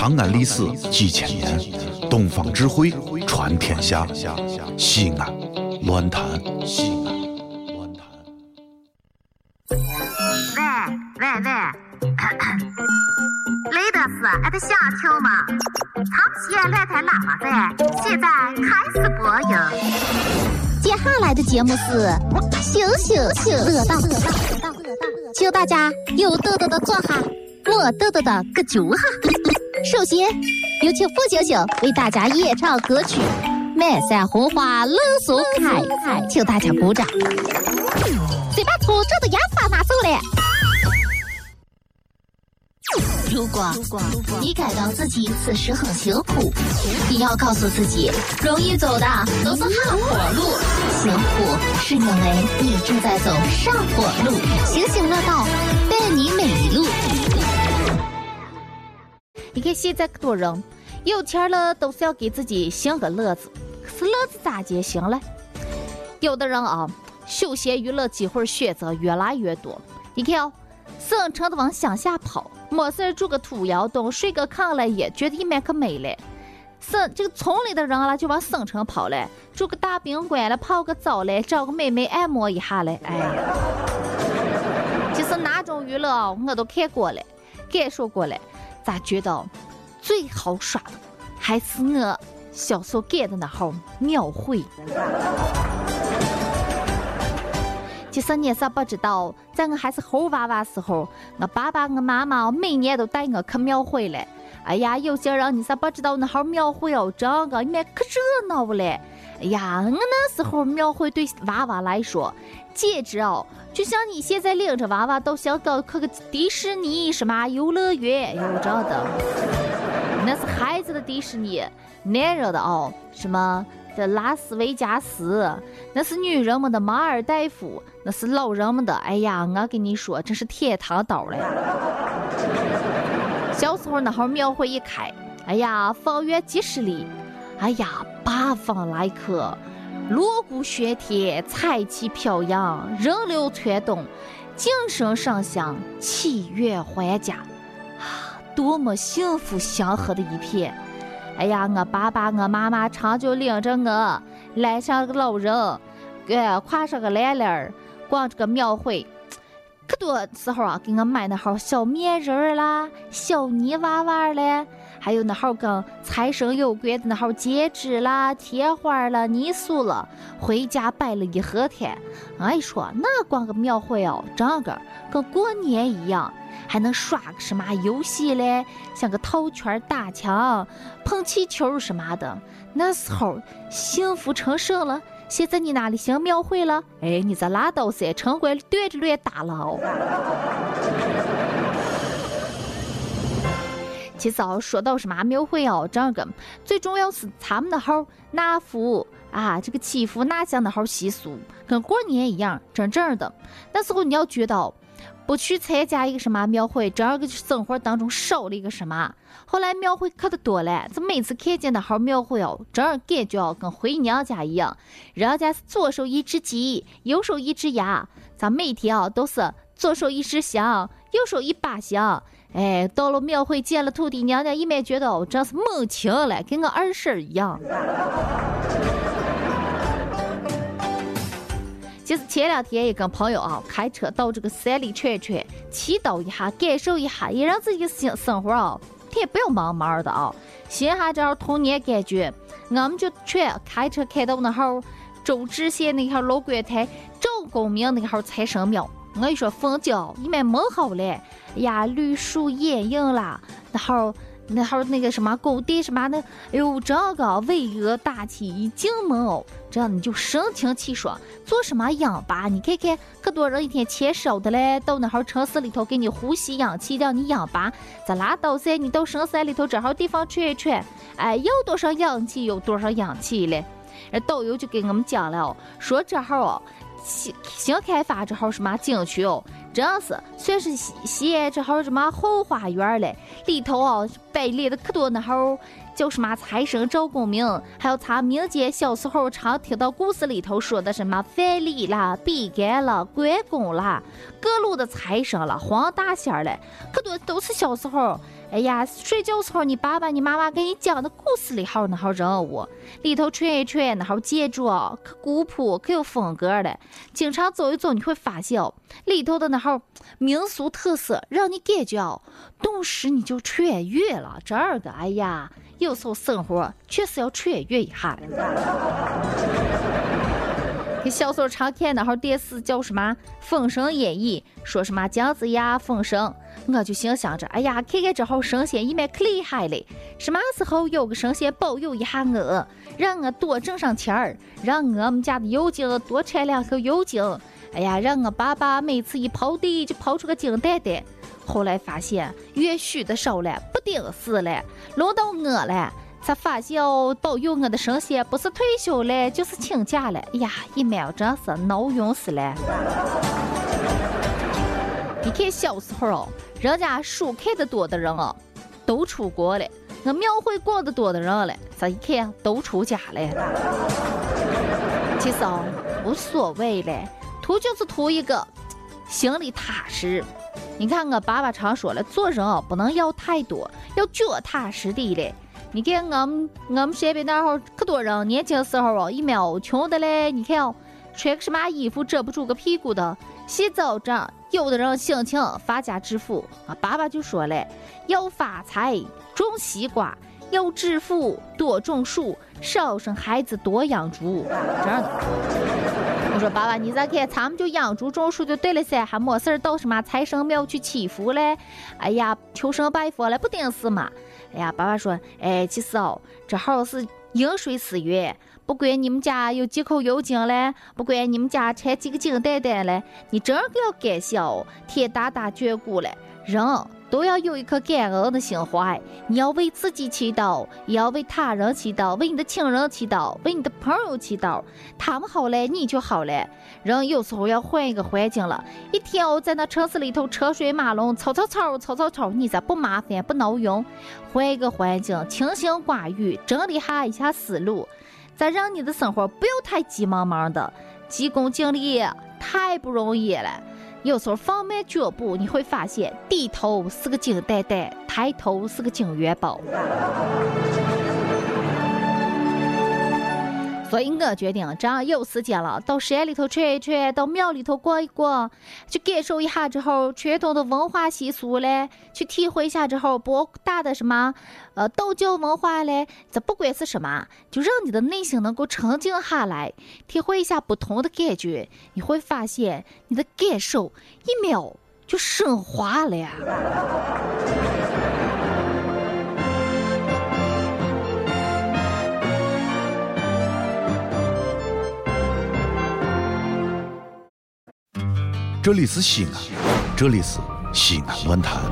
长安历史几千年，东方智慧传天下。西安，乱谈西安，乱谈。喂喂喂，雷德斯，俺的小球吗？长期乱弹喇叭在，现在开始播音。接下来的节目是羞羞羞乐道，请大家有豆豆的坐下，没豆豆的搁脚下。首先有请付星星为大家演唱歌曲《满山红花乐松开》，请大家鼓掌。先把粗糙的烟花拿走了。如果你感到自己此时很辛苦，你要告诉自己，容易走的都是下坡路，辛苦是因为你正在走上坡路。星星乐道，伴你每一路。你看现在可多人有钱了，都是要给自己寻个乐子，可是乐子咋结行了？有的人啊，休闲娱乐机会选择越来越多。你看哦，省城的往乡下跑。没事住个土窑洞，睡个炕了，也觉得一面可美了。省这个村里的人了，就往省城跑了，住个大宾馆了，泡个澡了，找个美眉按摩一下嘞。哎呀，其 实哪种娱乐啊我都看过了，感受过了，咋觉得最好耍的还是我小时候干的那号庙会。其实你是不知道，在我还是猴娃娃时候，我爸爸、我妈妈每年都带我去庙会嘞。哎呀，有些人你咋不知道，那号庙会哦，这个里面可热闹嘞。哎呀，我那时候庙会对娃娃来说，简直哦，就像你现在领着娃娃到香港去个迪士尼什么游乐园，有这的。那是孩子的迪士尼，男人的哦，什么？的拉斯维加斯，那是女人们的马尔代夫，那是老人们的。哎呀，我跟你说，真是天堂岛了。小时候那会儿庙会一开，哎呀，方圆几十里，哎呀，八方来客，锣鼓喧天，彩旗飘扬，人流攒动，精神上香，祈愿还家，啊，多么幸福祥和的一片。哎呀，我爸爸、我妈妈常就领着我，来上个老人，呃，挎上个篮篮，逛这个庙会。可多时候啊，给我买那号小面人儿啦，小泥娃娃嘞，还有那号跟财神有关的那号戒指啦、贴花了、泥塑了，回家摆了一盒天。俺说那逛个庙会哦，整个跟过年一样。还能耍个什么游戏嘞？像个套圈、打枪、碰气球什么的。那时候幸福成神了。现在你哪里行庙会了？哎，你这拉倒噻，城管对着乱打了哦。其实哦，说到什么庙会哦，这个最重要是他们那号纳福啊，这个祈福纳香那号习俗，跟过年一样，真正的。那时候你要觉得。不去参加一个什么庙会，这个生活当中少了一个什么。后来庙会可的多了，这每次看见那号庙会哦，这感觉哦跟回娘家一样。人家是左手一只鸡，右手一只鸭，咱每天啊都是左手一只香，右手一把香。哎，到了庙会见了土地娘娘，一面觉得哦真是猛亲了，跟我二婶一样。就是前两天也跟朋友啊开车到这个山里转转，祈祷一下，感受一下，也让自己的生生活啊，也不要忙忙的啊，寻下这童年感觉。我们就全开车开到那号周至县那号老观台赵公明那号财神庙，我跟你说风景一面美好嘞，呀，绿树掩映啦，那号。那号那个什么工地什么的，哎呦，这个巍峨大气一进门哦，这样你就神清气爽。做什么氧吧？你看看，可多人一天欠烧的嘞，到那号城市里头给你呼吸氧气，让你氧吧。咱拉倒噻，你到深山里头这号地方吹一吹，哎，有多少氧气有多少氧气嘞。那导游就给我们讲了，说这号哦，新新开发这号什么景区哦，真是算是西西安这号什么后花园嘞，里头哦摆列的可多那号。叫什么财神赵公明，还有咱民间小时候常听到故事里头说的什么范蠡啦、比干啦、关公啦，各路的财神了、黄大仙儿了，可多都是小时候。哎呀，睡觉时候你爸爸、你妈妈给你讲的故事里号那号人物，里头串一串那号建筑，可古朴可有风格的。经常走一走，你会发现里头的那号民俗特色，让你感觉哦，顿时你就穿越了。这儿个，哎呀，有时候生活确实要穿越一下。给小时候常看那号电视叫什么《封神演义》，说什么姜子牙封神，我就心想着，哎呀，看看这号神仙一面可厉害嘞！什么时候有个神仙保佑一下我，让我多挣上钱儿，让我们家的油井多产两口油井，哎呀，让我爸爸每次一刨地就刨出个金蛋蛋。后来发现越许的少了，不顶事了，轮到我了。才发现哦，保佑我的神仙不是退休了，就是请假了。哎呀，一秒真是闹晕死了。你看小时候哦，人家书看的多的人哦，都出国了；我庙会逛的多的人了，咋一看都出家了。其实哦，无所谓了，图就是图一个心里踏实。你看我爸爸常说了，做人哦不能要太多，要脚踏实地的。你看我们我们身边那会儿可多人，年轻时候哦，一秒穷的嘞。你看哦，穿个什么衣服遮不住个屁股的，洗澡这有的人心情发家致富啊。爸爸就说嘞，要发财种西瓜，要致富多种树，少生孩子多养猪。这样的。我说爸爸，你再看？咱们就养猪种树就对了噻，还没事到什么财神庙去祈福嘞？哎呀，求神拜佛了，不顶事嘛。哎呀，爸爸说，哎，其实哦，这号是饮水思源，不管你们家有几口油井嘞，不管你们家产几个金蛋蛋嘞，你真个要感谢哦，天大大眷顾嘞，人都要有一颗感恩的心怀。你要为自己祈祷，也要为他人祈祷，为你的亲人祈祷，为你的朋友祈祷，他们好了，你就好了。人有时候要换一个环境了，一天哦，在那城市里头车水马龙，吵吵吵，吵吵吵，你咋不麻烦不闹用？换一个环境，清心寡欲，整理下一下思路，再让你的生活不要太急忙忙的，急功近利太不容易了。有时候放慢脚步，你会发现低头是个金蛋蛋，抬头是个金元宝。所以我决定，这样有时间了，到山里头转一转，到庙里头逛一逛，去感受一下之后传统的文化习俗嘞，去体会一下之后博大的什么呃道教文化嘞。这不管是什么，就让你的内心能够沉静下来，体会一下不同的感觉，你会发现你的感受一秒就升华了呀。这里是西安，这里是西安论坛。